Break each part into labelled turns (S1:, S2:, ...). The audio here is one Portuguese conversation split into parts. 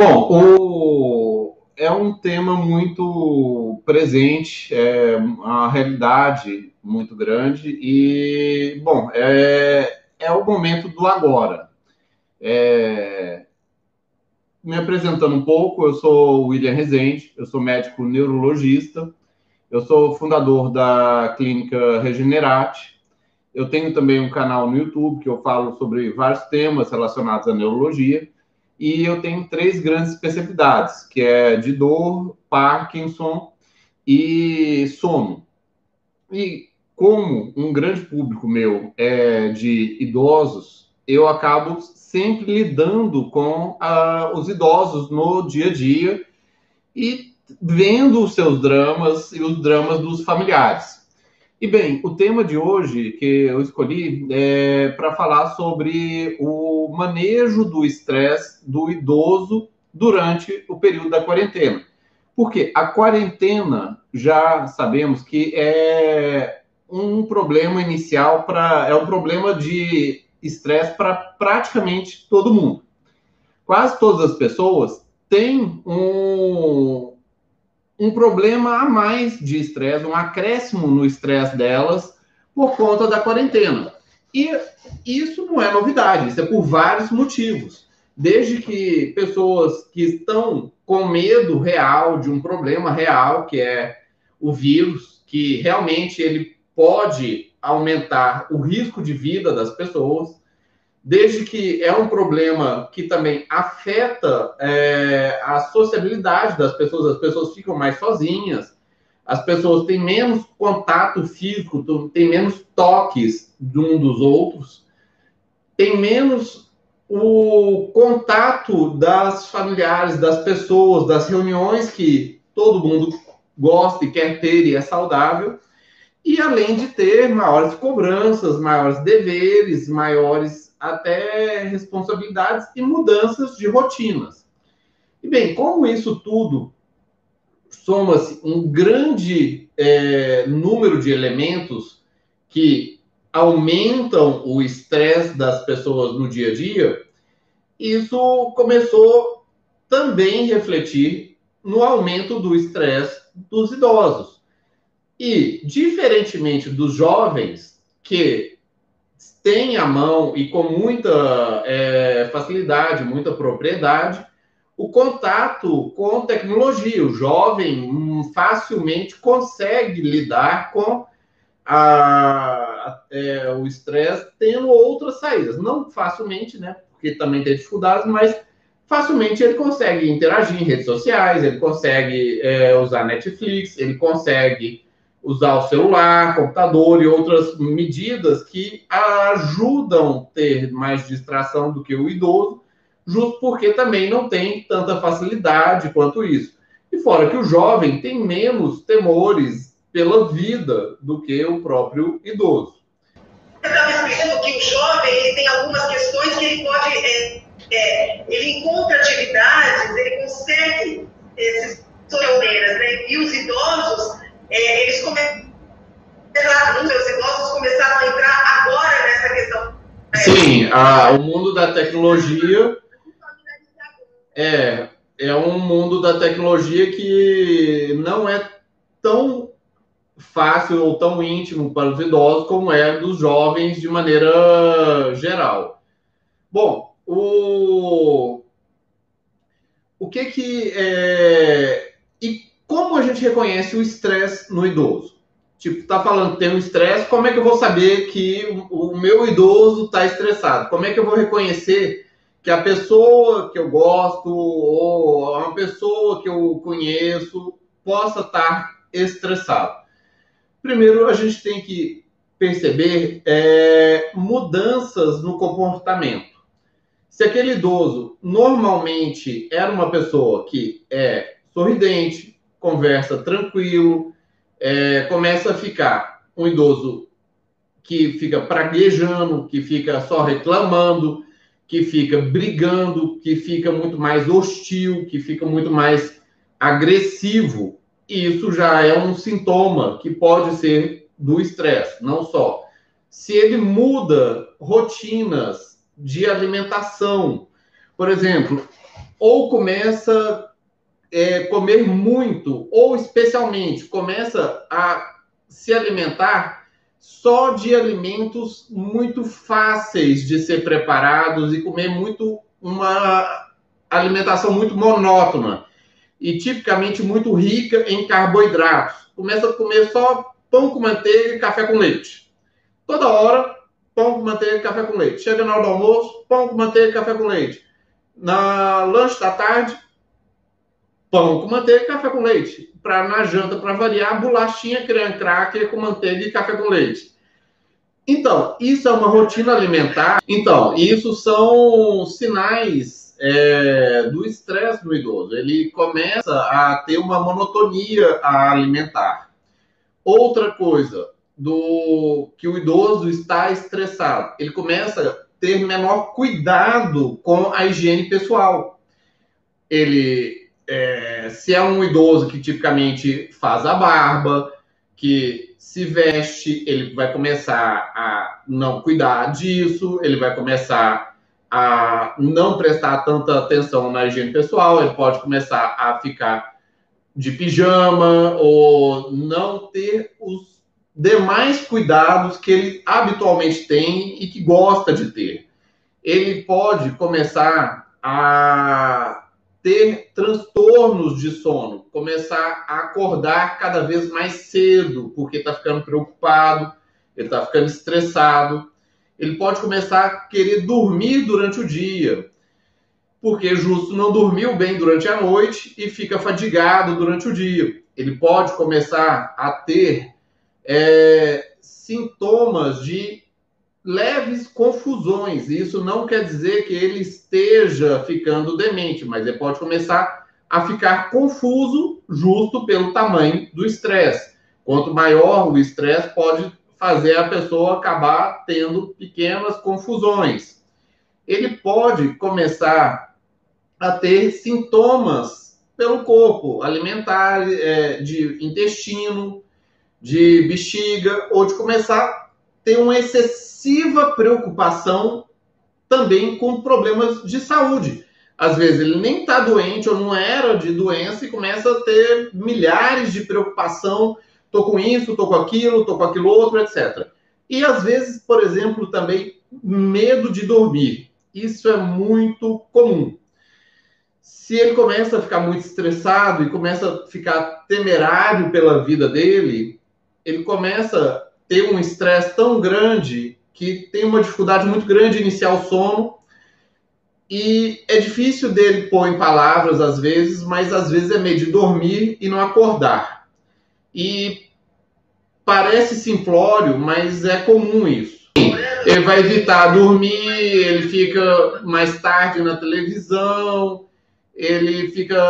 S1: Bom, o... é um tema muito presente, é uma realidade muito grande e, bom, é, é o momento do agora. É... Me apresentando um pouco, eu sou William Rezende, eu sou médico neurologista, eu sou fundador da clínica Regenerate, eu tenho também um canal no YouTube que eu falo sobre vários temas relacionados à neurologia. E eu tenho três grandes especialidades, que é de dor, Parkinson e sono. E como um grande público meu é de idosos, eu acabo sempre lidando com uh, os idosos no dia a dia e vendo os seus dramas e os dramas dos familiares. E bem, o tema de hoje que eu escolhi é para falar sobre o manejo do estresse do idoso durante o período da quarentena. Porque a quarentena já sabemos que é um problema inicial para é um problema de estresse para praticamente todo mundo. Quase todas as pessoas têm um, um problema a mais de estresse, um acréscimo no estresse delas por conta da quarentena. E isso não é novidade, isso é por vários motivos. Desde que pessoas que estão com medo real de um problema real, que é o vírus, que realmente ele pode aumentar o risco de vida das pessoas, desde que é um problema que também afeta é, a sociabilidade das pessoas, as pessoas ficam mais sozinhas, as pessoas têm menos contato físico, têm menos toques de um dos outros, tem menos o contato das familiares, das pessoas, das reuniões que todo mundo gosta e quer ter e é saudável, e além de ter maiores cobranças, maiores deveres, maiores até responsabilidades e mudanças de rotinas. E bem, como isso tudo soma-se um grande é, número de elementos que aumentam o estresse das pessoas no dia a dia, isso começou também a refletir no aumento do estresse dos idosos. E, diferentemente dos jovens, que tem à mão e com muita é, facilidade, muita propriedade, o contato com tecnologia. O jovem hum, facilmente consegue lidar com a, é, o estresse tendo outras saídas. Não facilmente, né? Porque também tem dificuldades, mas facilmente ele consegue interagir em redes sociais, ele consegue é, usar Netflix, ele consegue usar o celular, computador e outras medidas que ajudam a ter mais distração do que o idoso, justo porque também não tem tanta facilidade quanto isso. E fora que o jovem tem menos temores pela vida do que o próprio idoso.
S2: Eu estava explicando que o jovem ele tem algumas questões que ele pode. É, é, ele encontra atividades, ele consegue esses torneiras, né? E os idosos é, eles começaram, os idosos começaram a entrar agora nessa questão.
S1: Sim, a, o mundo da tecnologia é, é um mundo da tecnologia que não é tão fácil ou tão íntimo para os idosos como é dos jovens de maneira geral. Bom, o, o que que é, como a gente reconhece o estresse no idoso? Tipo, tá falando que tem um estresse, como é que eu vou saber que o, meu idoso está estressado? Como é que eu vou reconhecer que a pessoa que eu gosto ou uma pessoa que eu conheço possa estar estressado? Primeiro, a gente tem que perceber é, mudanças no comportamento. Se aquele idoso normalmente era uma pessoa que é sorridente, conversa tranquilo, é, começa a ficar um idoso que fica praguejando, que fica só reclamando, que fica brigando, que fica muito mais hostil, que fica muito mais agressivo. Isso já é um sintoma que pode ser do estresse, não só. Se ele muda rotinas de alimentação, por exemplo, ou começa é, comer muito, ou especialmente começa a se alimentar só de alimentos muito fáceis de ser preparados e comer muito uma alimentação muito monótona e tipicamente muito rica em carboidratos. Começa a comer só pão com manteiga e café com leite. Toda hora, pão com manteiga e café com leite. Chega na hora do almoço, pão com manteiga e café com leite. Na lanche da tarde, pão com manteiga e café com leite. Para na janta, para variar, bolachinha, creme cracker com manteiga e café com leite. Então, isso é uma rotina alimentar. Então, isso são sinais é, do estresse do idoso. Ele começa a ter uma monotonia alimentar. Outra coisa do que o idoso está estressado, ele começa a ter menor cuidado com a higiene pessoal. Ele, é, se é um idoso que tipicamente faz a barba, que se veste, ele vai começar a não cuidar disso, ele vai começar a não prestar tanta atenção na higiene pessoal, ele pode começar a ficar de pijama ou não ter os demais cuidados que ele habitualmente tem e que gosta de ter. Ele pode começar a ter transtornos de sono, começar a acordar cada vez mais cedo, porque está ficando preocupado, ele está ficando estressado. Ele pode começar a querer dormir durante o dia, porque justo não dormiu bem durante a noite e fica fadigado durante o dia. Ele pode começar a ter é, sintomas de leves confusões. Isso não quer dizer que ele esteja ficando demente, mas ele pode começar a ficar confuso justo pelo tamanho do estresse. Quanto maior o estresse, pode fazer a pessoa acabar tendo pequenas confusões. Ele pode começar a ter sintomas pelo corpo alimentar, é, de intestino, de bexiga, ou de começar a ter uma excessiva preocupação também com problemas de saúde. Às vezes ele nem está doente ou não era de doença e começa a ter milhares de preocupação. Tô com isso, tô com aquilo, tô com aquilo outro, etc. E às vezes, por exemplo, também medo de dormir. Isso é muito comum. Se ele começa a ficar muito estressado e começa a ficar temerário pela vida dele, ele começa ter um estresse tão grande que tem uma dificuldade muito grande de iniciar o sono e é difícil dele pôr em palavras às vezes, mas às vezes é meio de dormir e não acordar. E parece simplório, mas é comum isso. Ele vai evitar dormir, ele fica mais tarde na televisão, ele fica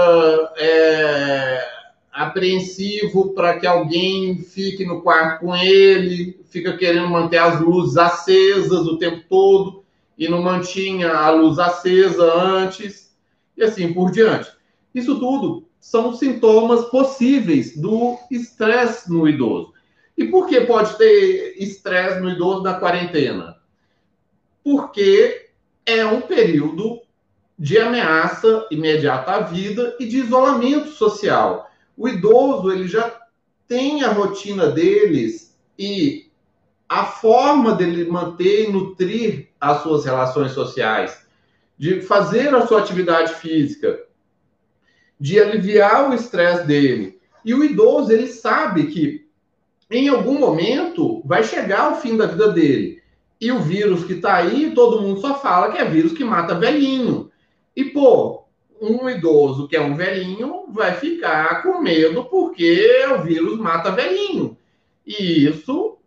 S1: é, apreensivo para que alguém fique no quarto com ele, fica querendo manter as luzes acesas o tempo todo e não mantinha a luz acesa antes, e assim por diante. Isso tudo são sintomas possíveis do estresse no idoso. E por que pode ter estresse no idoso na quarentena? Porque é um período de ameaça imediata à vida e de isolamento social o idoso ele já tem a rotina deles e a forma dele manter e nutrir as suas relações sociais, de fazer a sua atividade física, de aliviar o estresse dele. E o idoso ele sabe que em algum momento vai chegar o fim da vida dele. E o vírus que está aí, todo mundo só fala que é vírus que mata velhinho. E, pô, um idoso que é um velhinho vai ficar com medo porque o vírus mata velhinho. E isso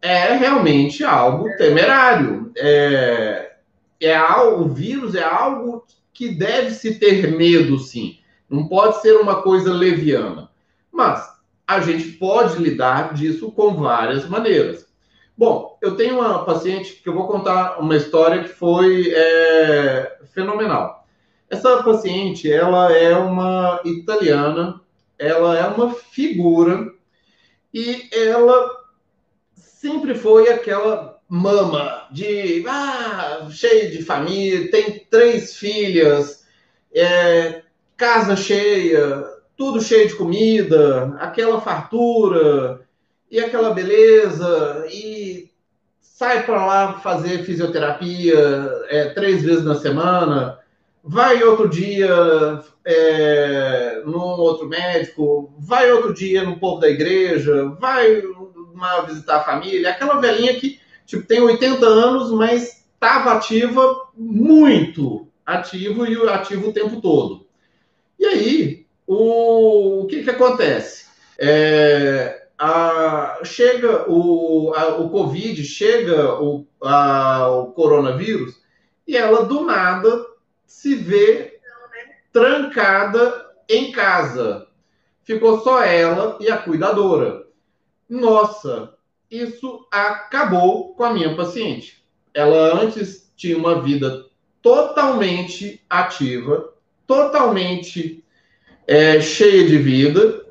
S1: é realmente algo temerário. É, é algo, o vírus é algo que deve se ter medo, sim. Não pode ser uma coisa leviana. Mas a gente pode lidar disso com várias maneiras. Bom, eu tenho uma paciente que eu vou contar uma história que foi é, fenomenal. Essa paciente, ela é uma italiana, ela é uma figura e ela sempre foi aquela mama de ah, cheia de família, tem três filhas, é, casa cheia, tudo cheio de comida, aquela fartura e aquela beleza, e sai para lá fazer fisioterapia é, três vezes na semana, vai outro dia é, num outro médico, vai outro dia no povo da igreja, vai uma, visitar a família, aquela velhinha que tipo, tem 80 anos, mas estava ativa muito ativo e ativo o tempo todo. E aí, o, o que, que acontece? É, a, chega o, a, o Covid, chega o, a, o coronavírus, e ela do nada se vê trancada em casa. Ficou só ela e a cuidadora. Nossa, isso acabou com a minha paciente. Ela antes tinha uma vida totalmente ativa, totalmente é, cheia de vida,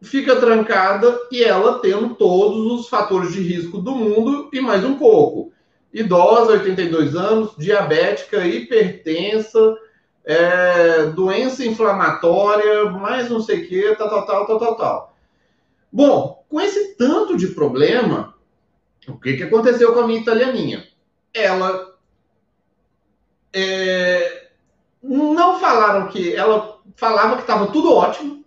S1: fica trancada e ela tendo todos os fatores de risco do mundo e mais um pouco. Idosa, 82 anos, diabética, hipertensa, é, doença inflamatória, mais não sei o que, tal, tal, tal, tal, tal, tal. Bom, com esse tanto de problema, o que, que aconteceu com a minha italianinha? Ela é, não falaram que ela falava que estava tudo ótimo,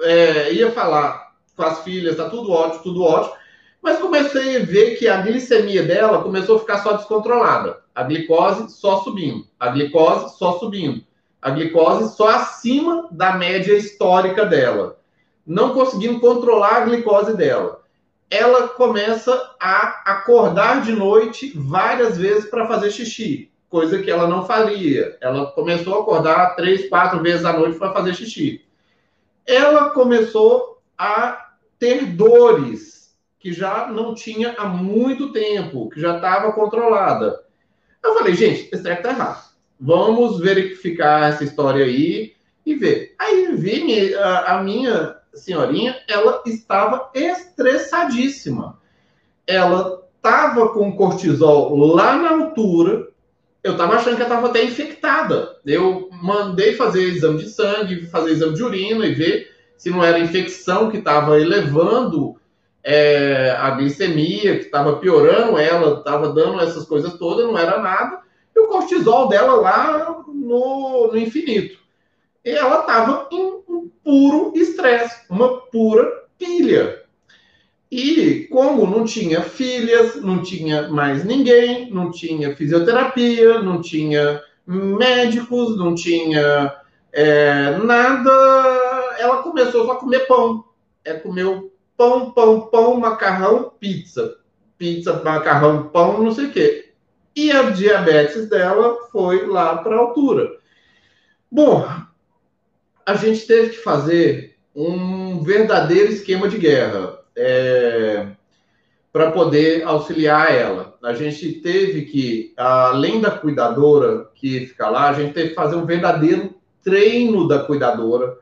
S1: é, ia falar com as filhas, tá tudo ótimo, tudo ótimo, mas comecei a ver que a glicemia dela começou a ficar só descontrolada, a glicose só subindo, a glicose só subindo, a glicose só acima da média histórica dela, não conseguindo controlar a glicose dela. Ela começa a acordar de noite várias vezes para fazer xixi coisa que ela não faria. Ela começou a acordar três, quatro vezes à noite para fazer xixi. Ela começou a ter dores que já não tinha há muito tempo, que já estava controlada. Eu falei, gente, esse treco tá errado. Vamos verificar essa história aí e ver. Aí vi a, a minha senhorinha, ela estava estressadíssima. Ela estava com cortisol lá na altura, eu estava achando que ela estava até infectada. Eu mandei fazer exame de sangue, fazer exame de urina e ver se não era infecção que estava elevando é, a glicemia, que estava piorando ela, estava dando essas coisas todas, não era nada. E o cortisol dela lá no, no infinito. E ela estava em um puro estresse, uma pura pilha. E como não tinha filhas, não tinha mais ninguém, não tinha fisioterapia, não tinha médicos, não tinha é, nada, ela começou só a comer pão. É comeu pão, pão, pão, macarrão, pizza. Pizza, macarrão, pão, não sei o quê. E a diabetes dela foi lá para a altura. Bom, a gente teve que fazer um verdadeiro esquema de guerra é, para poder auxiliar ela. A gente teve que, além da cuidadora que fica lá, a gente teve que fazer um verdadeiro treino da cuidadora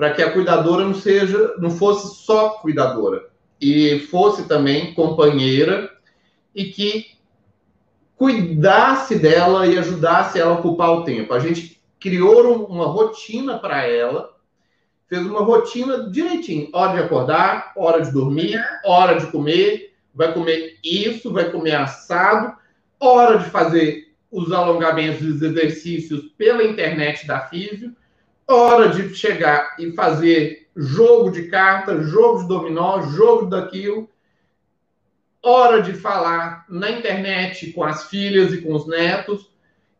S1: para que a cuidadora não seja, não fosse só cuidadora e fosse também companheira e que cuidasse dela e ajudasse ela a ocupar o tempo. A gente criou uma rotina para ela fez uma rotina direitinho. Hora de acordar, hora de dormir, hora de comer, vai comer isso, vai comer assado, hora de fazer os alongamentos os exercícios pela internet da Físio, hora de chegar e fazer jogo de carta, jogo de dominó, jogo daquilo, hora de falar na internet com as filhas e com os netos,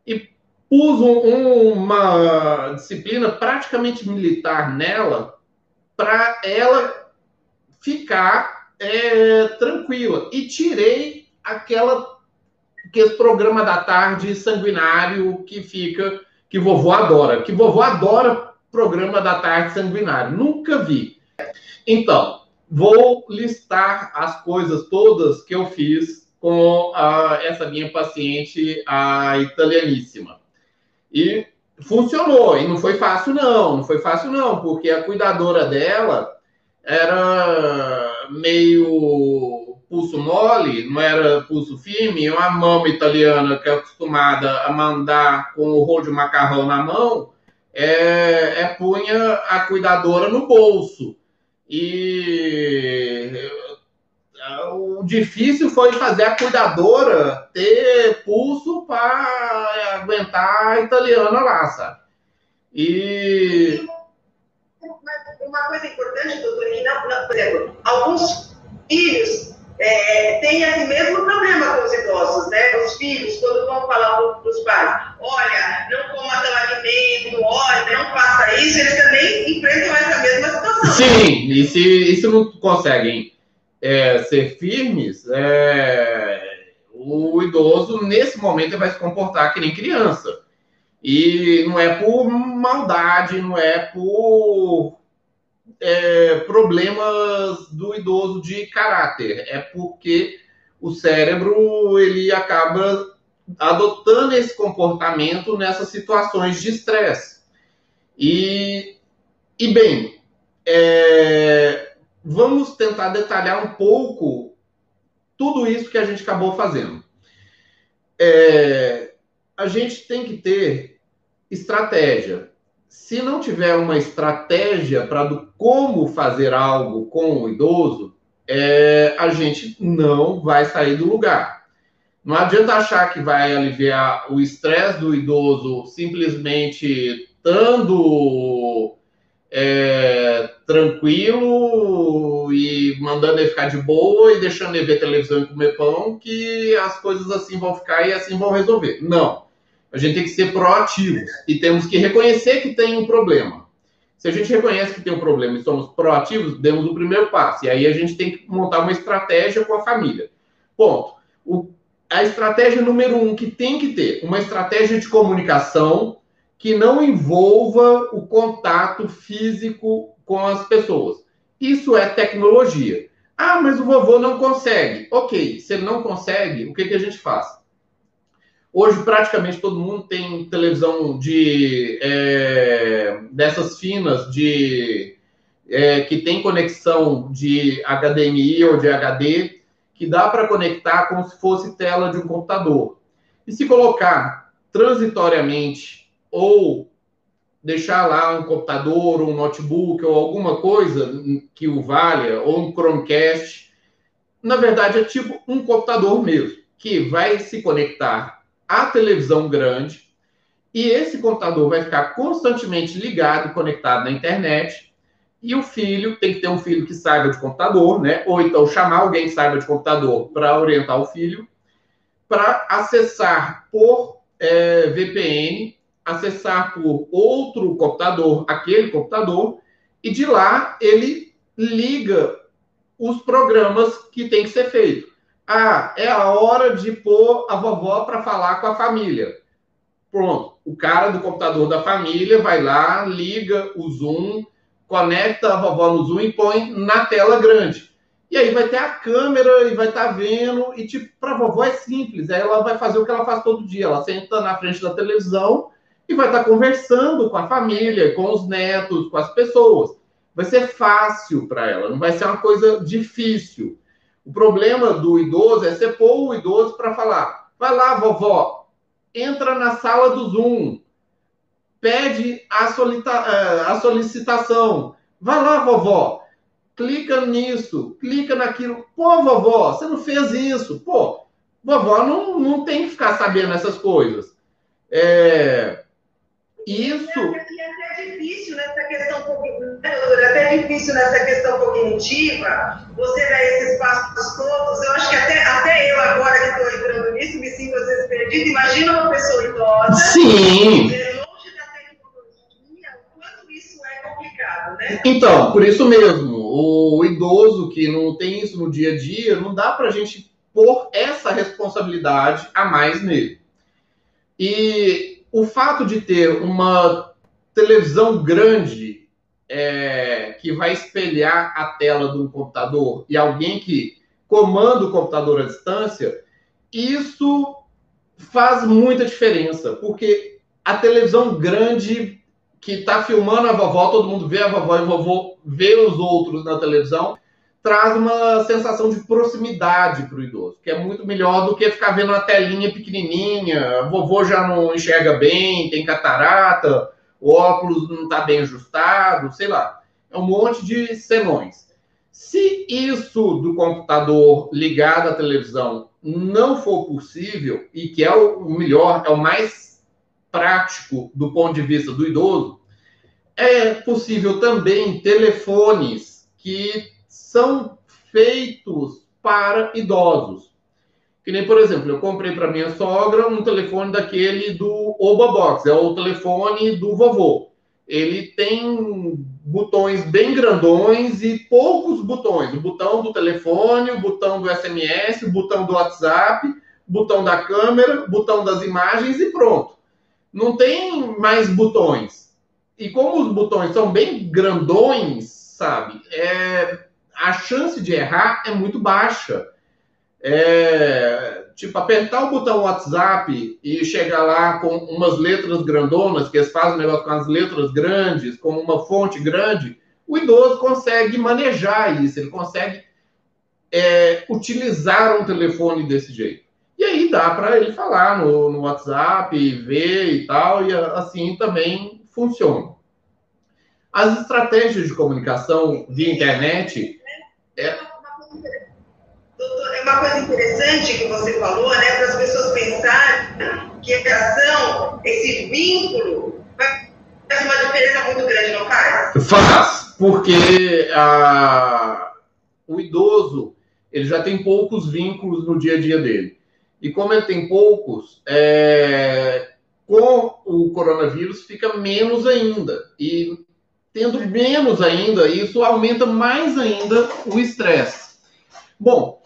S1: e uso uma disciplina praticamente militar nela para ela ficar é, tranquila. E tirei aquela que programa da tarde sanguinário que fica que vovô adora, que vovô adora programa da tarde sanguinário. Nunca vi. Então, vou listar as coisas todas que eu fiz com a, essa minha paciente, a italianíssima. E funcionou, e não foi fácil, não, não foi fácil, não, porque a cuidadora dela era meio pulso mole, não era pulso firme, uma mama italiana que é acostumada a mandar com o rolo de macarrão na mão, é, é punha a cuidadora no bolso. E o difícil foi fazer a cuidadora ter pulso para aguentar a italiana lá, sabe?
S2: E. Uma coisa importante, doutor, por exemplo, alguns filhos é, têm esse mesmo problema com os idosos, né? Os filhos, quando vão falar para os pais, olha, não coma tal alimento, olha, não faça isso, eles também enfrentam essa mesma situação.
S1: Sim, e se, e se não conseguem é, ser firmes, é, o idoso, nesse momento, vai se comportar que nem criança. E não é por maldade, não é por é, problemas do idoso de caráter, é porque o cérebro ele acaba adotando esse comportamento nessas situações de estresse. E, e bem, é, vamos tentar detalhar um pouco tudo isso que a gente acabou fazendo. É, a gente tem que ter estratégia. Se não tiver uma estratégia para como fazer algo com o idoso, é, a gente não vai sair do lugar. Não adianta achar que vai aliviar o estresse do idoso simplesmente estando é, tranquilo e mandando ele ficar de boa e deixando ele ver televisão e comer pão, que as coisas assim vão ficar e assim vão resolver. Não. A gente tem que ser proativo e temos que reconhecer que tem um problema. Se a gente reconhece que tem um problema e somos proativos, demos o primeiro passo. E aí a gente tem que montar uma estratégia com a família. Ponto. O, a estratégia número um que tem que ter, uma estratégia de comunicação que não envolva o contato físico com as pessoas. Isso é tecnologia. Ah, mas o vovô não consegue. Ok, se ele não consegue, o que, que a gente faz? Hoje, praticamente todo mundo tem televisão de é, dessas finas de é, que tem conexão de HDMI ou de HD, que dá para conectar como se fosse tela de um computador. E se colocar transitoriamente ou deixar lá um computador, um notebook ou alguma coisa que o valha, ou um Chromecast. Na verdade, é tipo um computador mesmo, que vai se conectar à televisão grande e esse computador vai ficar constantemente ligado, conectado na internet. E o filho tem que ter um filho que saiba de computador, né? Ou então chamar alguém que saiba de computador para orientar o filho, para acessar por é, VPN acessar por outro computador aquele computador e de lá ele liga os programas que tem que ser feito. Ah, é a hora de pôr a vovó para falar com a família. Pronto, o cara do computador da família vai lá, liga o Zoom, conecta a vovó no Zoom e põe na tela grande. E aí vai ter a câmera e vai estar tá vendo. E, tipo, para a vovó é simples. Aí ela vai fazer o que ela faz todo dia. Ela senta na frente da televisão e vai estar conversando com a família, com os netos, com as pessoas. Vai ser fácil para ela, não vai ser uma coisa difícil. O problema do idoso é você pôr o idoso para falar: vai lá, vovó, entra na sala do Zoom, pede a, eh, a solicitação. Vai lá, vovó, clica nisso, clica naquilo. Pô, vovó, você não fez isso. Pô, vovó não, não tem que ficar sabendo essas coisas. É, isso.
S2: E é até difícil nessa questão cognitiva, é até difícil nessa questão cognitiva, você dar esses passos todos. Eu acho que até, até eu, agora que estou entrando nisso, me sinto às vezes perdida. Imagina uma pessoa idosa.
S1: Sim. Longe da tecnologia, o quanto isso é complicado, né? Então, por isso mesmo, o idoso que não tem isso no dia a dia, não dá para a gente pôr essa responsabilidade a mais nele. E o fato de ter uma televisão grande é, que vai espelhar a tela um computador e alguém que comanda o computador à distância, isso faz muita diferença, porque a televisão grande que está filmando a vovó, todo mundo vê a vovó e a vovó vê os outros na televisão, traz uma sensação de proximidade para o idoso, que é muito melhor do que ficar vendo uma telinha pequenininha, vovô já não enxerga bem, tem catarata, o óculos não está bem ajustado, sei lá. É um monte de senões. Se isso do computador ligado à televisão não for possível, e que é o melhor, é o mais prático do ponto de vista do idoso, é possível também telefones que são feitos para idosos. Que nem, por exemplo, eu comprei para minha sogra um telefone daquele do Oba Box, é o telefone do vovô ele tem botões bem grandões e poucos botões. O botão do telefone, o botão do SMS, o botão do WhatsApp, botão da câmera, botão das imagens e pronto. Não tem mais botões. E como os botões são bem grandões, sabe? É, a chance de errar é muito baixa. É, tipo, apertar o botão WhatsApp e chegar lá com umas letras grandonas, que eles fazem o negócio com as letras grandes, com uma fonte grande, o idoso consegue manejar isso, ele consegue é, utilizar um telefone desse jeito. E aí dá para ele falar no, no WhatsApp, ver e tal, e assim também funciona. As estratégias de comunicação via internet. É,
S2: Doutor, é uma coisa interessante que você falou, né, para as pessoas pensarem que a educação, esse vínculo, faz uma diferença muito grande, não faz?
S1: Faz, porque a, o idoso ele já tem poucos vínculos no dia a dia dele. E como ele tem poucos, é, com o coronavírus fica menos ainda. E tendo menos ainda, isso aumenta mais ainda o estresse. Bom,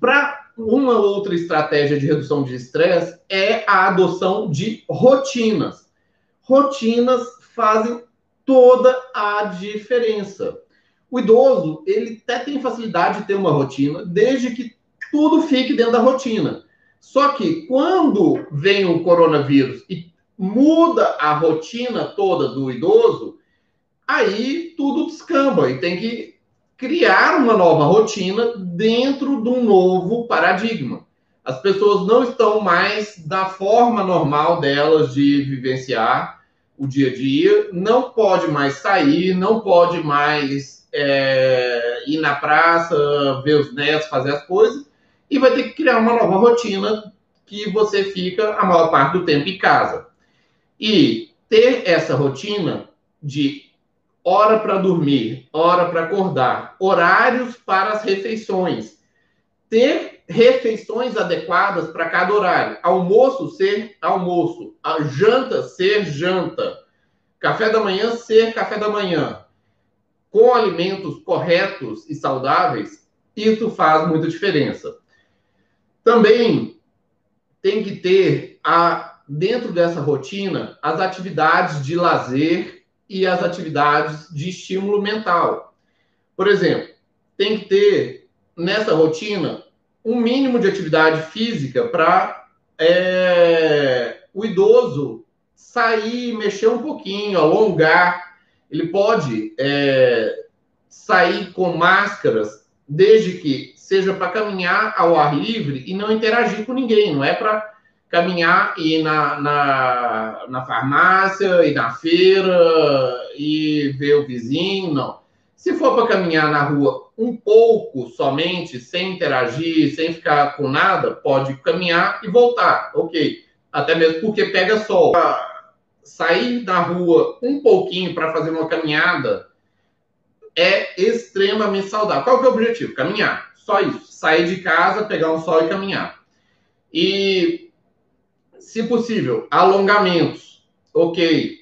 S1: para uma outra estratégia de redução de estresse é a adoção de rotinas. Rotinas fazem toda a diferença. O idoso, ele até tem facilidade de ter uma rotina, desde que tudo fique dentro da rotina. Só que quando vem o coronavírus e muda a rotina toda do idoso, aí tudo descamba e tem que criar uma nova rotina dentro de um novo paradigma. As pessoas não estão mais da forma normal delas de vivenciar o dia a dia, não pode mais sair, não pode mais é, ir na praça, ver os netos, fazer as coisas, e vai ter que criar uma nova rotina que você fica a maior parte do tempo em casa. E ter essa rotina de hora para dormir, hora para acordar, horários para as refeições, ter refeições adequadas para cada horário, almoço ser almoço, janta ser janta, café da manhã ser café da manhã, com alimentos corretos e saudáveis, isso faz muita diferença. Também tem que ter a dentro dessa rotina as atividades de lazer e as atividades de estímulo mental. Por exemplo, tem que ter nessa rotina um mínimo de atividade física para é, o idoso sair, mexer um pouquinho, alongar. Ele pode é, sair com máscaras, desde que seja para caminhar ao ar livre e não interagir com ninguém, não é para caminhar e ir na, na, na farmácia, ir na feira e ver o vizinho, não. Se for para caminhar na rua um pouco somente, sem interagir, sem ficar com nada, pode caminhar e voltar, ok. Até mesmo porque pega sol. Sair da rua um pouquinho para fazer uma caminhada é extremamente saudável. Qual que é o objetivo? Caminhar. Só isso. Sair de casa, pegar um sol e caminhar. E se possível, alongamentos, ok.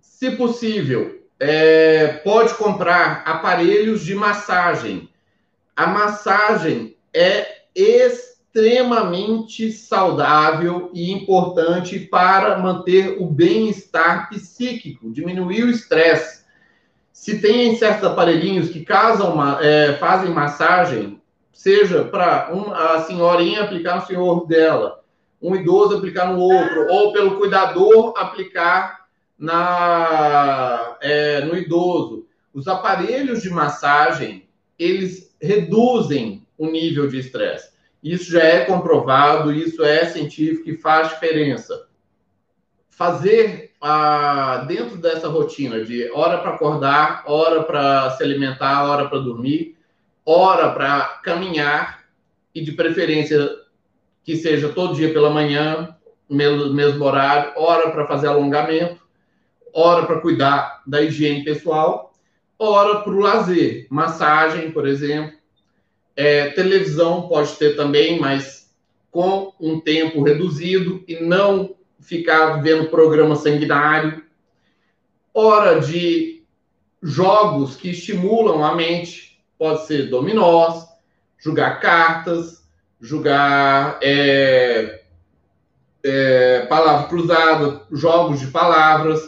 S1: Se possível, é, pode comprar aparelhos de massagem. A massagem é extremamente saudável e importante para manter o bem-estar psíquico, diminuir o estresse. Se tem certos aparelhinhos que casam, é, fazem massagem, seja para um, a senhorinha aplicar no senhor dela, um idoso aplicar no outro, ou pelo cuidador aplicar na, é, no idoso. Os aparelhos de massagem, eles reduzem o nível de estresse. Isso já é comprovado, isso é científico e faz diferença. Fazer a, dentro dessa rotina de hora para acordar, hora para se alimentar, hora para dormir, hora para caminhar e de preferência que seja todo dia pela manhã, mesmo, mesmo horário, hora para fazer alongamento, hora para cuidar da higiene pessoal, hora para o lazer, massagem, por exemplo. É, televisão pode ter também, mas com um tempo reduzido e não ficar vendo programa sanguinário. Hora de jogos que estimulam a mente, pode ser dominós, jogar cartas, jogar é, é, palavra cruzada, jogos de palavras,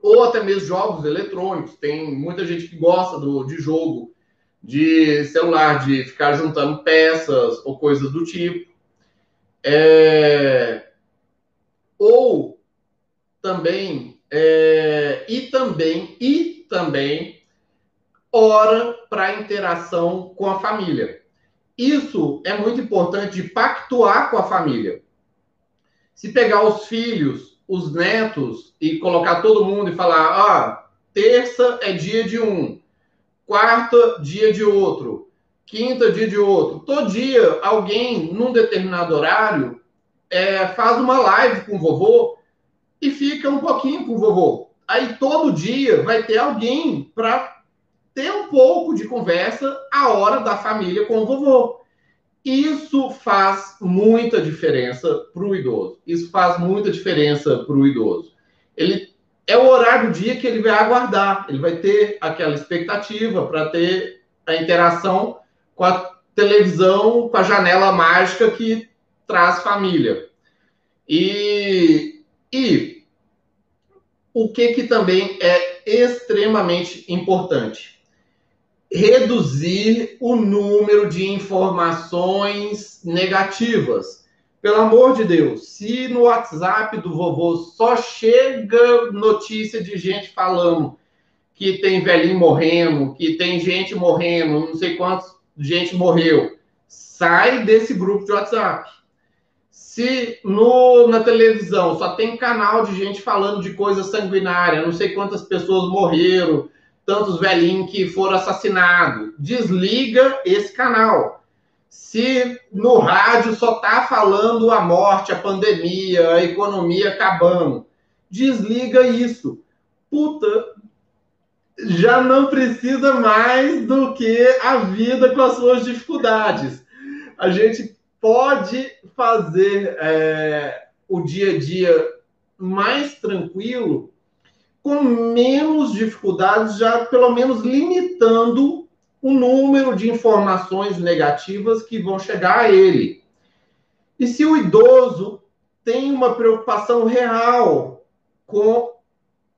S1: ou até mesmo jogos eletrônicos. Tem muita gente que gosta do, de jogo de celular, de ficar juntando peças ou coisas do tipo. É, ou também é, e também e também hora para interação com a família. Isso é muito importante de pactuar com a família. Se pegar os filhos, os netos e colocar todo mundo e falar, ah, terça é dia de um, quarta dia de outro, quinta dia de outro. Todo dia alguém num determinado horário é, faz uma live com o vovô e fica um pouquinho com o vovô. Aí todo dia vai ter alguém para ter um pouco de conversa a hora da família com o vovô. Isso faz muita diferença para o idoso. Isso faz muita diferença para o idoso. Ele é o horário do dia que ele vai aguardar. Ele vai ter aquela expectativa para ter a interação com a televisão, com a janela mágica que traz família. E, e o que, que também é extremamente importante? Reduzir o número de informações negativas. Pelo amor de Deus, se no WhatsApp do vovô só chega notícia de gente falando que tem velhinho morrendo, que tem gente morrendo, não sei quantos gente morreu, sai desse grupo de WhatsApp se no, na televisão só tem canal de gente falando de coisa sanguinária, não sei quantas pessoas morreram, tantos velhinhos que foram assassinados, desliga esse canal. Se no rádio só tá falando a morte, a pandemia, a economia acabando, desliga isso. Puta, já não precisa mais do que a vida com as suas dificuldades. A gente pode fazer é, o dia a dia mais tranquilo, com menos dificuldades, já pelo menos limitando o número de informações negativas que vão chegar a ele. E se o idoso tem uma preocupação real com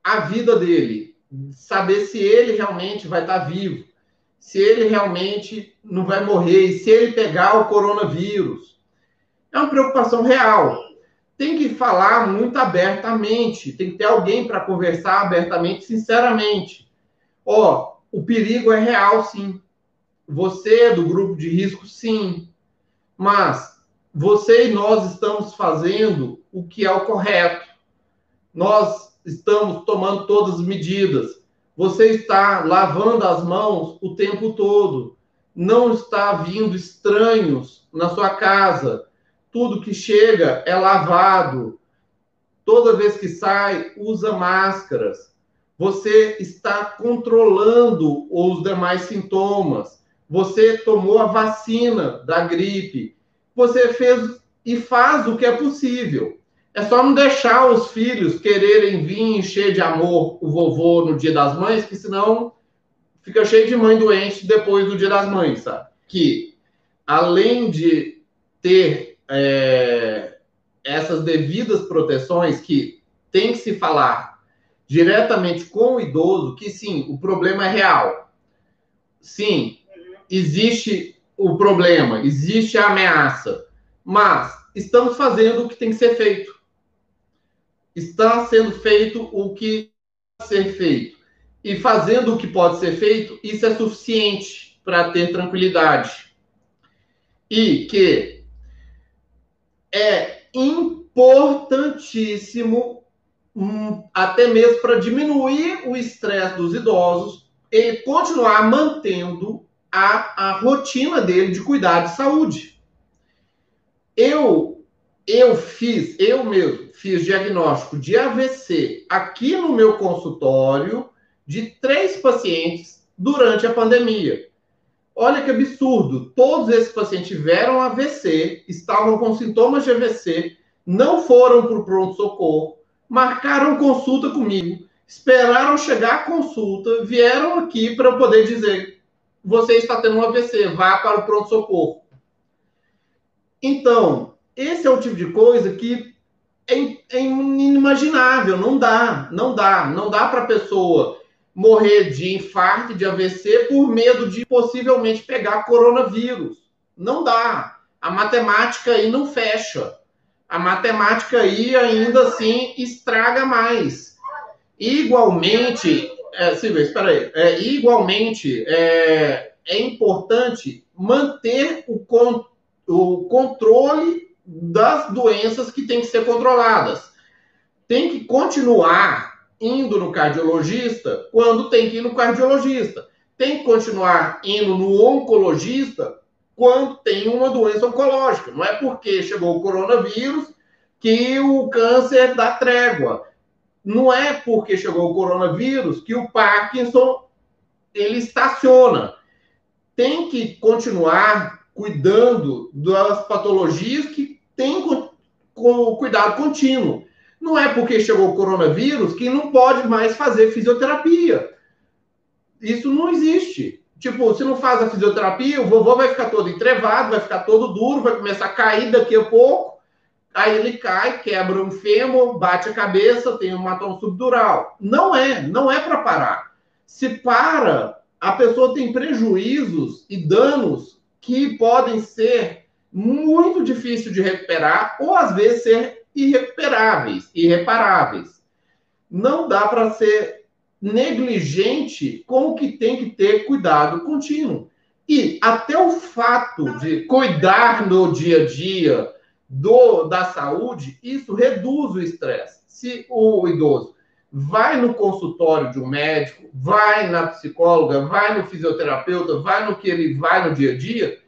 S1: a vida dele, saber se ele realmente vai estar vivo, se ele realmente não vai morrer, e se ele pegar o coronavírus. É uma preocupação real. Tem que falar muito abertamente, tem que ter alguém para conversar abertamente, sinceramente. Ó, oh, o perigo é real, sim. Você é do grupo de risco, sim. Mas você e nós estamos fazendo o que é o correto. Nós estamos tomando todas as medidas você está lavando as mãos o tempo todo. Não está vindo estranhos na sua casa. Tudo que chega é lavado. Toda vez que sai, usa máscaras. Você está controlando os demais sintomas. Você tomou a vacina da gripe. Você fez e faz o que é possível. É só não deixar os filhos quererem vir encher de amor o vovô no dia das mães, que senão fica cheio de mãe doente depois do dia das mães, sabe? Que além de ter é, essas devidas proteções que tem que se falar diretamente com o idoso, que sim, o problema é real. Sim, existe o problema, existe a ameaça, mas estamos fazendo o que tem que ser feito está sendo feito o que pode ser feito. E fazendo o que pode ser feito, isso é suficiente para ter tranquilidade. E que é importantíssimo um, até mesmo para diminuir o estresse dos idosos, ele continuar mantendo a, a rotina dele de cuidar de saúde. Eu, eu fiz, eu mesmo fiz diagnóstico de AVC aqui no meu consultório de três pacientes durante a pandemia. Olha que absurdo! Todos esses pacientes tiveram AVC, estavam com sintomas de AVC, não foram para o pronto-socorro, marcaram consulta comigo, esperaram chegar a consulta, vieram aqui para eu poder dizer: você está tendo um AVC, vá para o pronto-socorro. Então, esse é o tipo de coisa que é, é inimaginável, não dá, não dá, não dá para a pessoa morrer de infarto, de AVC, por medo de possivelmente pegar coronavírus. Não dá. A matemática aí não fecha. A matemática aí ainda assim estraga mais. Igualmente, é, Silvia, espera aí. É, igualmente, é, é importante manter o, con o controle das doenças que têm que ser controladas. Tem que continuar indo no cardiologista quando tem que ir no cardiologista. Tem que continuar indo no oncologista quando tem uma doença oncológica. Não é porque chegou o coronavírus que o câncer dá trégua. Não é porque chegou o coronavírus que o Parkinson ele estaciona. Tem que continuar cuidando das patologias que tem com cuidado contínuo. Não é porque chegou o coronavírus que não pode mais fazer fisioterapia. Isso não existe. Tipo, se não faz a fisioterapia, o vovô vai ficar todo entrevado, vai ficar todo duro, vai começar a cair daqui a pouco. Aí ele cai, quebra um fêmur, bate a cabeça, tem um matão subdural. Não é, não é para parar. Se para, a pessoa tem prejuízos e danos que podem ser muito difíceis de recuperar ou às vezes ser irrecuperáveis, irreparáveis. Não dá para ser negligente com o que tem que ter cuidado contínuo. E até o fato de cuidar no dia a dia do, da saúde, isso reduz o estresse. Se o idoso vai no consultório de um médico, vai na psicóloga, vai no fisioterapeuta, vai no que ele vai no dia a dia,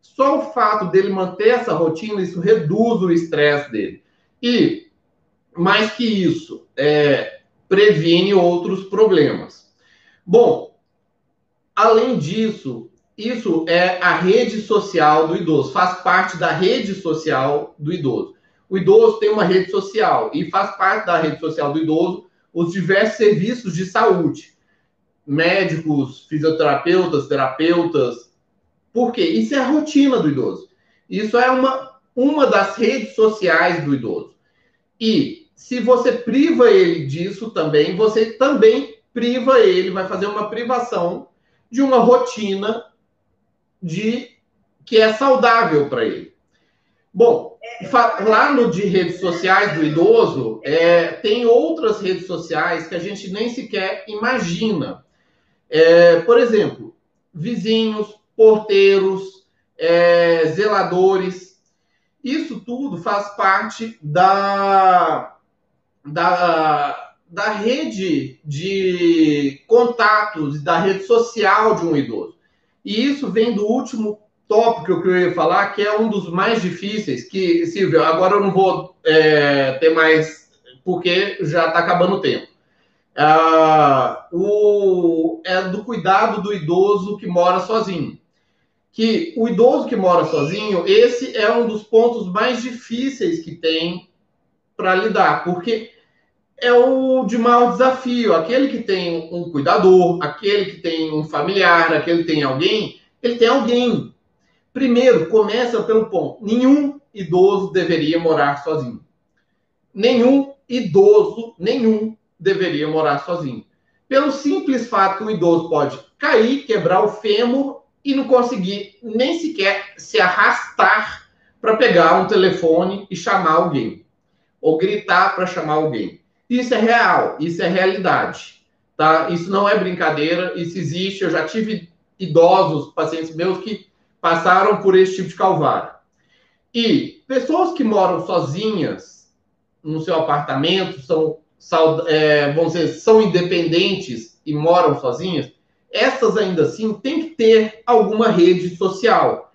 S1: só o fato dele manter essa rotina, isso reduz o estresse dele. E, mais que isso, é, previne outros problemas. Bom, além disso, isso é a rede social do idoso, faz parte da rede social do idoso. O idoso tem uma rede social e faz parte da rede social do idoso os diversos serviços de saúde, médicos, fisioterapeutas, terapeutas. Por quê? Isso é a rotina do idoso. Isso é uma, uma das redes sociais do idoso. E se você priva ele disso também, você também priva ele, vai fazer uma privação de uma rotina de que é saudável para ele. Bom, lá no de redes sociais do idoso, é, tem outras redes sociais que a gente nem sequer imagina. É, por exemplo, vizinhos, porteiros, é, zeladores, isso tudo faz parte da, da, da rede de contatos, da rede social de um idoso. E isso vem do último tópico que eu ia falar, que é um dos mais difíceis, que, Silvio, agora eu não vou é, ter mais, porque já está acabando o tempo. Ah, o, é do cuidado do idoso que mora sozinho que o idoso que mora sozinho, esse é um dos pontos mais difíceis que tem para lidar, porque é o de maior desafio. Aquele que tem um cuidador, aquele que tem um familiar, aquele que tem alguém, ele tem alguém. Primeiro, começa pelo ponto: nenhum idoso deveria morar sozinho. Nenhum idoso, nenhum deveria morar sozinho. Pelo simples fato que o idoso pode cair, quebrar o fêmur e não conseguir nem sequer se arrastar para pegar um telefone e chamar alguém, ou gritar para chamar alguém. Isso é real, isso é realidade, tá? Isso não é brincadeira, isso existe. Eu já tive idosos, pacientes meus que passaram por esse tipo de calvário. E pessoas que moram sozinhas no seu apartamento são é, vamos dizer, são independentes e moram sozinhas, essas ainda assim têm que ter alguma rede social.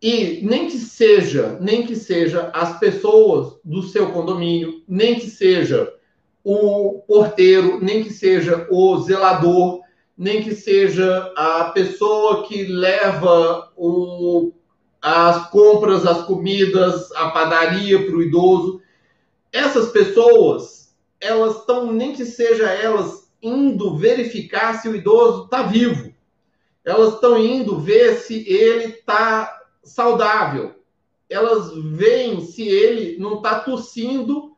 S1: E nem que seja, nem que seja as pessoas do seu condomínio, nem que seja o porteiro, nem que seja o zelador, nem que seja a pessoa que leva o, as compras, as comidas, a padaria para o idoso. Essas pessoas, elas estão, nem que seja elas indo verificar se o idoso está vivo. Elas estão indo ver se ele está saudável. Elas veem se ele não está tossindo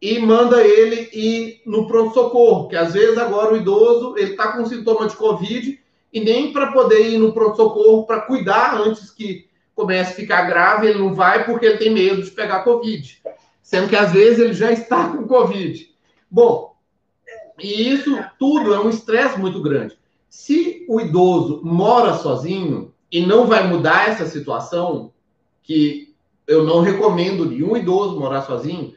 S1: e manda ele ir no pronto-socorro, que às vezes agora o idoso ele está com sintoma de Covid e nem para poder ir no pronto-socorro para cuidar antes que comece a ficar grave, ele não vai porque ele tem medo de pegar Covid. Sendo que às vezes ele já está com Covid. Bom, e isso tudo é um estresse muito grande. Se o idoso mora sozinho e não vai mudar essa situação, que eu não recomendo nenhum idoso morar sozinho,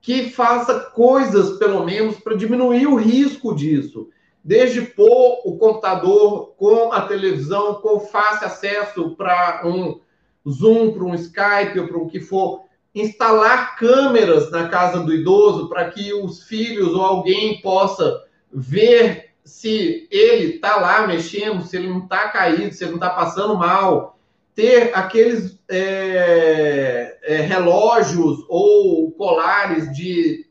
S1: que faça coisas, pelo menos, para diminuir o risco disso. Desde pôr o computador com a televisão, com fácil acesso para um Zoom, para um Skype ou para o que for, instalar câmeras na casa do idoso para que os filhos ou alguém possa ver se ele está lá mexendo, se ele não está caído, se ele não está passando mal. Ter aqueles é, é, relógios ou colares de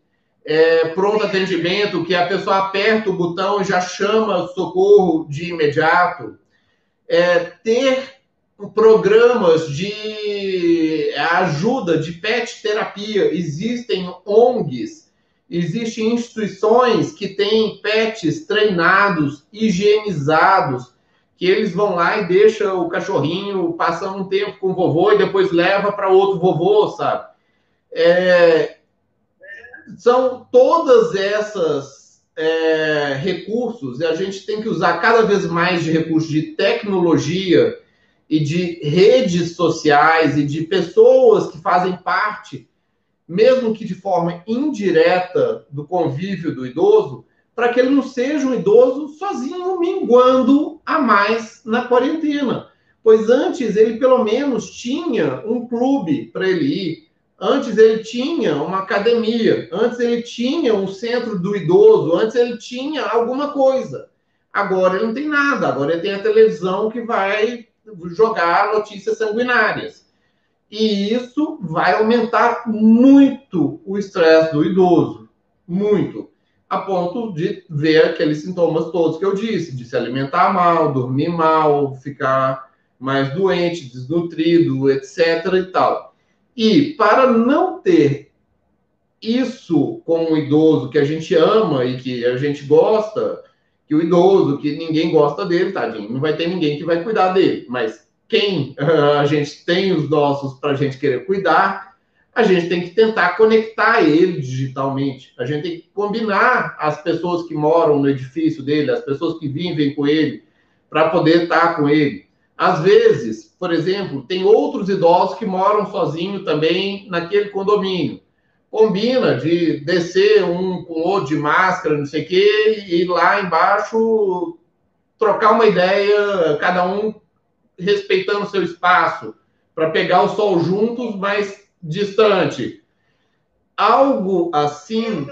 S1: é, pronto atendimento que a pessoa aperta o botão e já chama socorro de imediato. É, ter programas de ajuda de pet terapia, existem ONGs, existem instituições que têm pets treinados, higienizados, que eles vão lá e deixam o cachorrinho passando um tempo com o vovô e depois leva para outro vovô, sabe? É, são todas essas é, recursos e a gente tem que usar cada vez mais de recursos de tecnologia e de redes sociais e de pessoas que fazem parte, mesmo que de forma indireta, do convívio do idoso, para que ele não seja um idoso sozinho, minguando a mais na quarentena. Pois antes ele pelo menos tinha um clube para ele ir, antes ele tinha uma academia, antes ele tinha um centro do idoso, antes ele tinha alguma coisa. Agora ele não tem nada, agora ele tem a televisão que vai jogar notícias sanguinárias. E isso vai aumentar muito o estresse do idoso, muito, a ponto de ver aqueles sintomas todos que eu disse, de se alimentar mal, dormir mal, ficar mais doente, desnutrido, etc e tal. E para não ter isso com o idoso que a gente ama e que a gente gosta, o idoso, que ninguém gosta dele, tadinho, não vai ter ninguém que vai cuidar dele. Mas quem a gente tem os nossos para a gente querer cuidar, a gente tem que tentar conectar ele digitalmente. A gente tem que combinar as pessoas que moram no edifício dele, as pessoas que vivem com ele, para poder estar com ele. Às vezes, por exemplo, tem outros idosos que moram sozinhos também naquele condomínio combina de descer um outro de máscara, não sei o quê, e ir lá embaixo trocar uma ideia, cada um respeitando o seu espaço, para pegar o sol juntos, mas distante. Algo assim.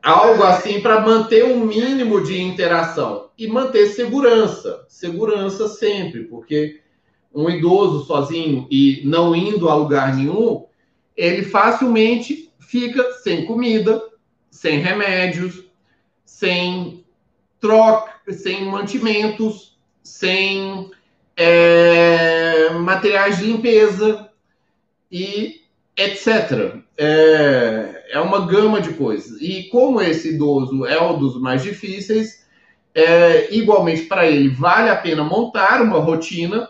S1: Algo assim para manter um mínimo de interação e manter segurança. Segurança sempre, porque um idoso sozinho e não indo a lugar nenhum, ele facilmente fica sem comida, sem remédios, sem troca, sem mantimentos, sem é, materiais de limpeza e etc. É, é, uma gama de coisas. E como esse idoso é um dos mais difíceis, é, igualmente para ele vale a pena montar uma rotina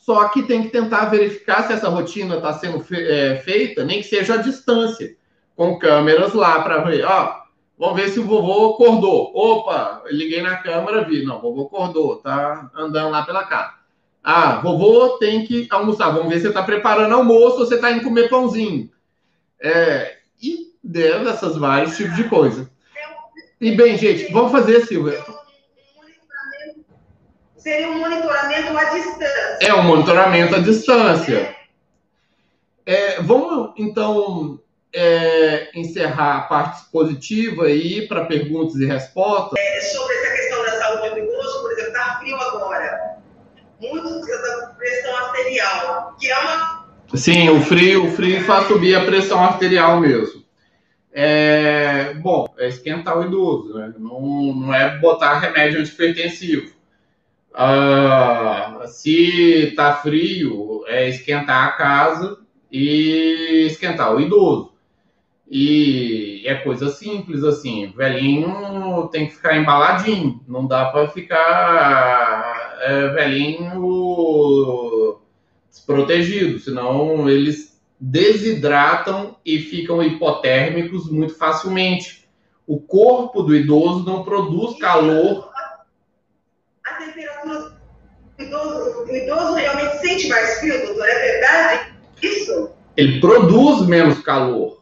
S1: só que tem que tentar verificar se essa rotina está sendo fe é, feita, nem que seja à distância, com câmeras lá para ver. Ó, vamos ver se o vovô acordou. Opa, liguei na câmera, vi. Não, vovô acordou, tá andando lá pela casa. Ah, vovô tem que almoçar. Vamos ver se você está preparando almoço ou você está indo comer pãozinho. É, e dessas vários tipos de coisa. E bem, gente, vamos fazer, Silvia.
S2: Seria um monitoramento à distância.
S1: É um monitoramento à distância. É, vamos, então, é, encerrar a parte positiva aí para perguntas e respostas.
S2: É, sobre essa questão da saúde do idoso, por exemplo, está frio agora. Muito da pressão arterial, que é uma.
S1: Sim, o frio, o frio faz subir a pressão arterial mesmo. É, bom, é esquentar o idoso, né? não, não é botar remédio antipertensivo. Ah, se tá frio, é esquentar a casa e esquentar o idoso. E é coisa simples assim, velhinho tem que ficar embaladinho, não dá para ficar é, velhinho desprotegido, senão eles desidratam e ficam hipotérmicos muito facilmente. O corpo do idoso não produz calor.
S2: Do idoso, o idoso realmente sente mais frio, doutor? É verdade isso?
S1: Ele produz menos calor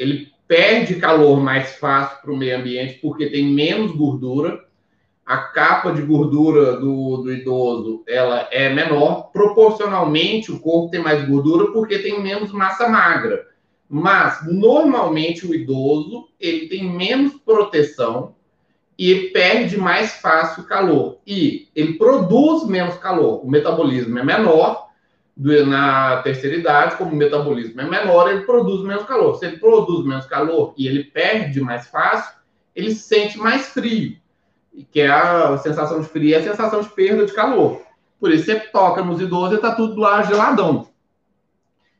S1: ele perde calor mais fácil para o meio ambiente porque tem menos gordura. A capa de gordura do, do idoso ela é menor. Proporcionalmente, o corpo tem mais gordura porque tem menos massa magra. Mas, normalmente, o idoso ele tem menos proteção e perde mais fácil calor. E ele produz menos calor. O metabolismo é menor na terceira idade, como o metabolismo é menor, ele produz menos calor. Se ele produz menos calor e ele perde mais fácil, ele se sente mais frio, que é a sensação de frio, é a sensação de perda de calor. Por isso você toca nos idosos e está tudo lá geladão.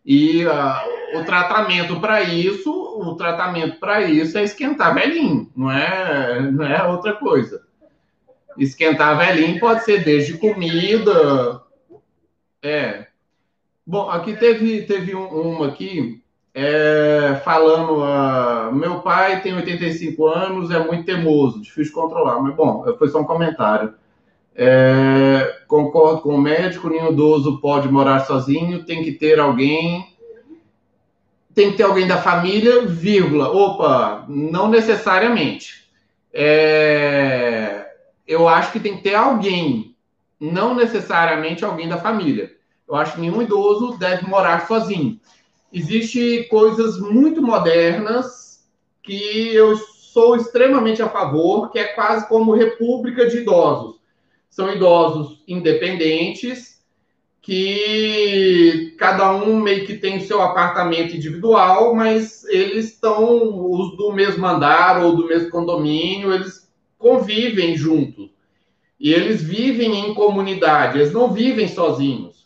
S1: E uh, o tratamento para isso, o tratamento para isso é esquentar velhinho, não é, não é outra coisa. Esquentar velhinho pode ser desde comida, é, Bom, aqui teve, teve um, uma aqui é, falando, uh, meu pai tem 85 anos, é muito teimoso, difícil controlar, mas bom, foi só um comentário. É, concordo com o médico, nenhum idoso pode morar sozinho, tem que ter alguém, tem que ter alguém da família, vírgula, opa, não necessariamente. É, eu acho que tem que ter alguém, não necessariamente alguém da família. Eu acho que nenhum idoso deve morar sozinho. Existem coisas muito modernas que eu sou extremamente a favor, que é quase como república de idosos. São idosos independentes que cada um meio que tem o seu apartamento individual, mas eles estão os do mesmo andar ou do mesmo condomínio, eles convivem juntos. E eles vivem em comunidade, eles não vivem sozinhos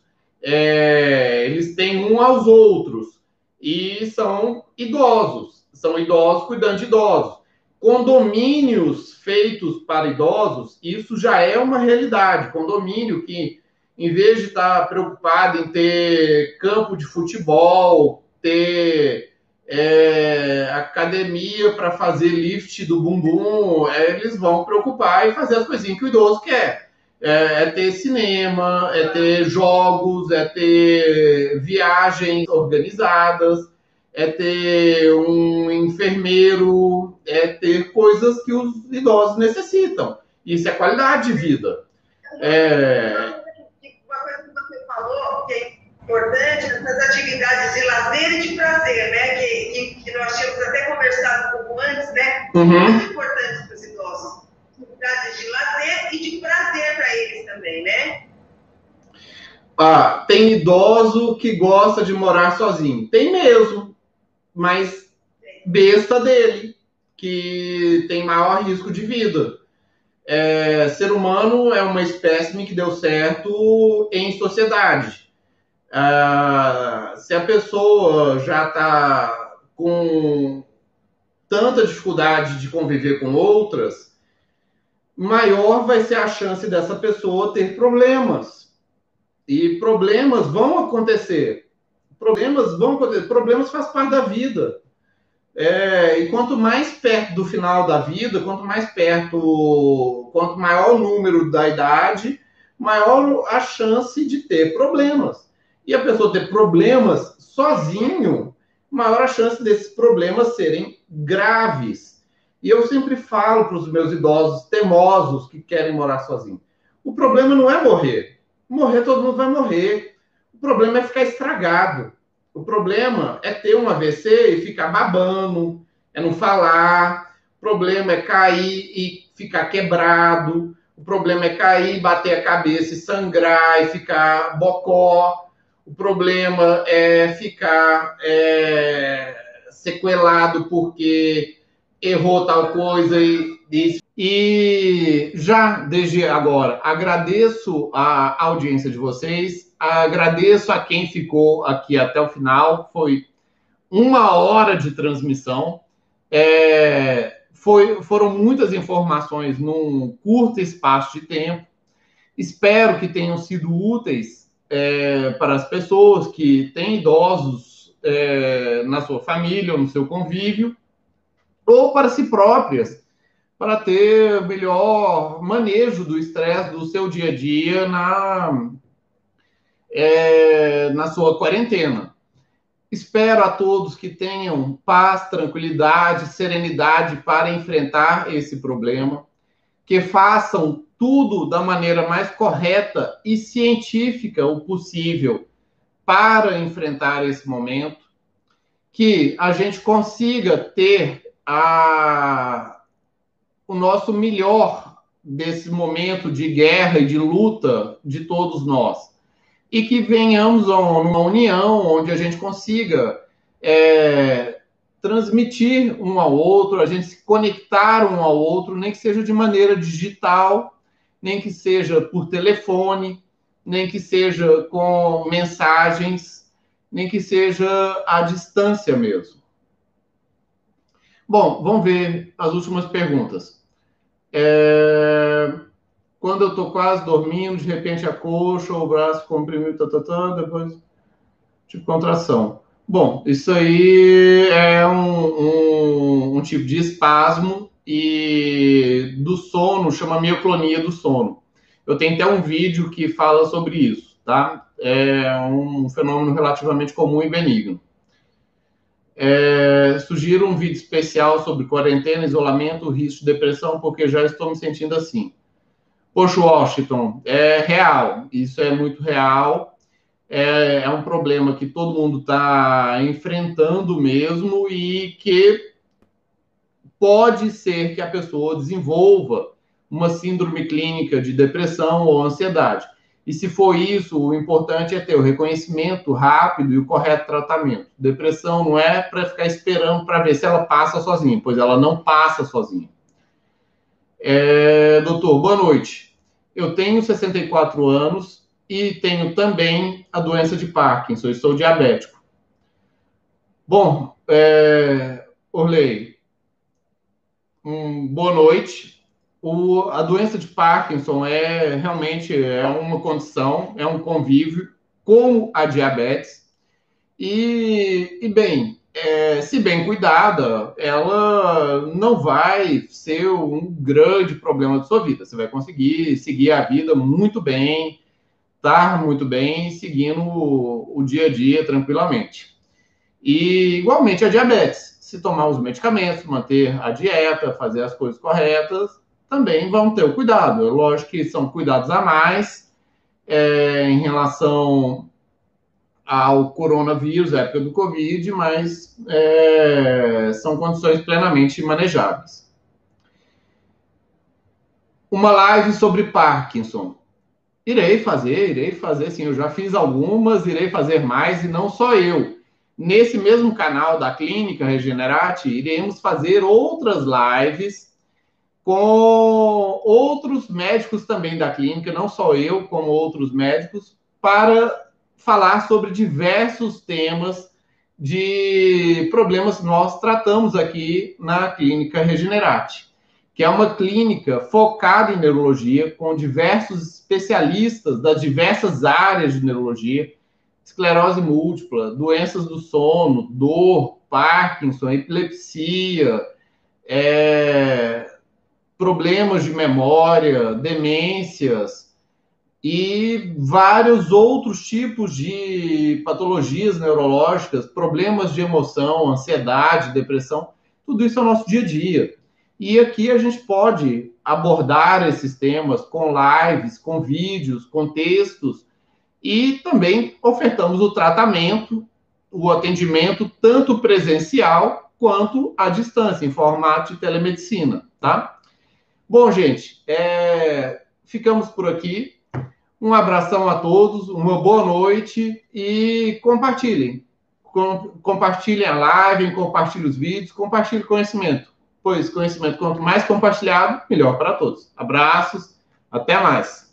S1: é, eles têm um aos outros e são idosos, são idosos cuidando de idosos. Condomínios feitos para idosos, isso já é uma realidade. Condomínio que, em vez de estar preocupado em ter campo de futebol, ter é, academia para fazer lift do bumbum, é, eles vão preocupar e fazer as coisinhas que o idoso quer é, é, ter cinema, é ter jogos, é ter viagens organizadas, é ter um enfermeiro, é ter coisas que os idosos necessitam. Isso é qualidade de vida.
S2: É... Uma coisa que você falou, que é importante, essas atividades de lazer e de prazer, né? Que, que, que nós tínhamos até conversado um pouco antes, né? Uhum. Muito importante para os idosos atividades de lazer e de prazer para eles também, né?
S1: Ah, tem idoso que gosta de morar sozinho. Tem mesmo, mas besta dele, que tem maior risco de vida. É, ser humano é uma espécime que deu certo em sociedade. Ah, se a pessoa já está com tanta dificuldade de conviver com outras, maior vai ser a chance dessa pessoa ter problemas. E problemas vão acontecer. Problemas vão acontecer. Problemas faz parte da vida. É, e quanto mais perto do final da vida, quanto mais perto, quanto maior o número da idade, maior a chance de ter problemas. E a pessoa ter problemas sozinho, maior a chance desses problemas serem graves. E eu sempre falo para os meus idosos temosos que querem morar sozinhos: o problema não é morrer. Morrer, todo mundo vai morrer. O problema é ficar estragado. O problema é ter um AVC e ficar babando, é não falar. O problema é cair e ficar quebrado. O problema é cair, bater a cabeça e sangrar e ficar bocó. O problema é ficar é, sequelado porque errou tal coisa e, e, e já desde agora agradeço a audiência de vocês, agradeço a quem ficou aqui até o final. Foi uma hora de transmissão. É, foi, foram muitas informações num curto espaço de tempo. Espero que tenham sido úteis é, para as pessoas que têm idosos é, na sua família ou no seu convívio, ou para si próprias, para ter melhor manejo do estresse do seu dia a dia na, é, na sua quarentena. Espero a todos que tenham paz, tranquilidade, serenidade para enfrentar esse problema, que façam tudo da maneira mais correta e científica o possível para enfrentar esse momento, que a gente consiga ter a, o nosso melhor desse momento de guerra e de luta de todos nós e que venhamos a uma união onde a gente consiga é, transmitir um ao outro, a gente se conectar um ao outro, nem que seja de maneira digital, nem que seja por telefone, nem que seja com mensagens, nem que seja à distância mesmo. Bom, vamos ver as últimas perguntas. É... Quando eu estou quase dormindo, de repente a coxa ou o braço comprimido, tá, tá, tá, depois tipo contração. Bom, isso aí é um, um, um, tipo de espasmo e do sono, chama mioclonia do sono. Eu tenho até um vídeo que fala sobre isso, tá? É um fenômeno relativamente comum e benigno. É, sugiro um vídeo especial sobre quarentena, isolamento, risco de depressão, porque já estou me sentindo assim. Poxa, Washington, é real, isso é muito real, é, é um problema que todo mundo está enfrentando mesmo e que pode ser que a pessoa desenvolva uma síndrome clínica de depressão ou ansiedade. E se for isso, o importante é ter o reconhecimento rápido e o correto tratamento. Depressão não é para ficar esperando para ver se ela passa sozinha, pois ela não passa sozinha. É, doutor, boa noite. Eu tenho 64 anos e tenho também a doença de Parkinson, eu sou diabético. Bom, é, Orley, um, boa noite. O, a doença de Parkinson é realmente é uma condição, é um convívio com a diabetes. E, e bem, é, se bem cuidada, ela não vai ser um grande problema da sua vida. Você vai conseguir seguir a vida muito bem, estar muito bem, seguindo o, o dia a dia tranquilamente. E igualmente a diabetes, se tomar os medicamentos, manter a dieta, fazer as coisas corretas, também vão ter o cuidado. É lógico que são cuidados a mais é, em relação ao coronavírus, à época do Covid, mas é, são condições plenamente manejáveis. Uma live sobre Parkinson. Irei fazer, irei fazer, sim. Eu já fiz algumas, irei fazer mais, e não só eu. Nesse mesmo canal da Clínica Regenerate, iremos fazer outras lives com outros médicos também da clínica, não só eu, como outros médicos, para falar sobre diversos temas de problemas que nós tratamos aqui na Clínica Regenerate, que é uma clínica focada em neurologia, com diversos especialistas das diversas áreas de neurologia, esclerose múltipla, doenças do sono, dor, Parkinson, epilepsia, é, problemas de memória, demências, e vários outros tipos de patologias neurológicas, problemas de emoção, ansiedade, depressão, tudo isso é o nosso dia a dia. E aqui a gente pode abordar esses temas com lives, com vídeos, com textos, e também ofertamos o tratamento, o atendimento, tanto presencial quanto à distância, em formato de telemedicina, tá? Bom, gente, é... ficamos por aqui. Um abração a todos, uma boa noite e compartilhem. Com, compartilhem a live, compartilhem os vídeos, compartilhem conhecimento. Pois conhecimento, quanto mais compartilhado, melhor para todos. Abraços, até mais.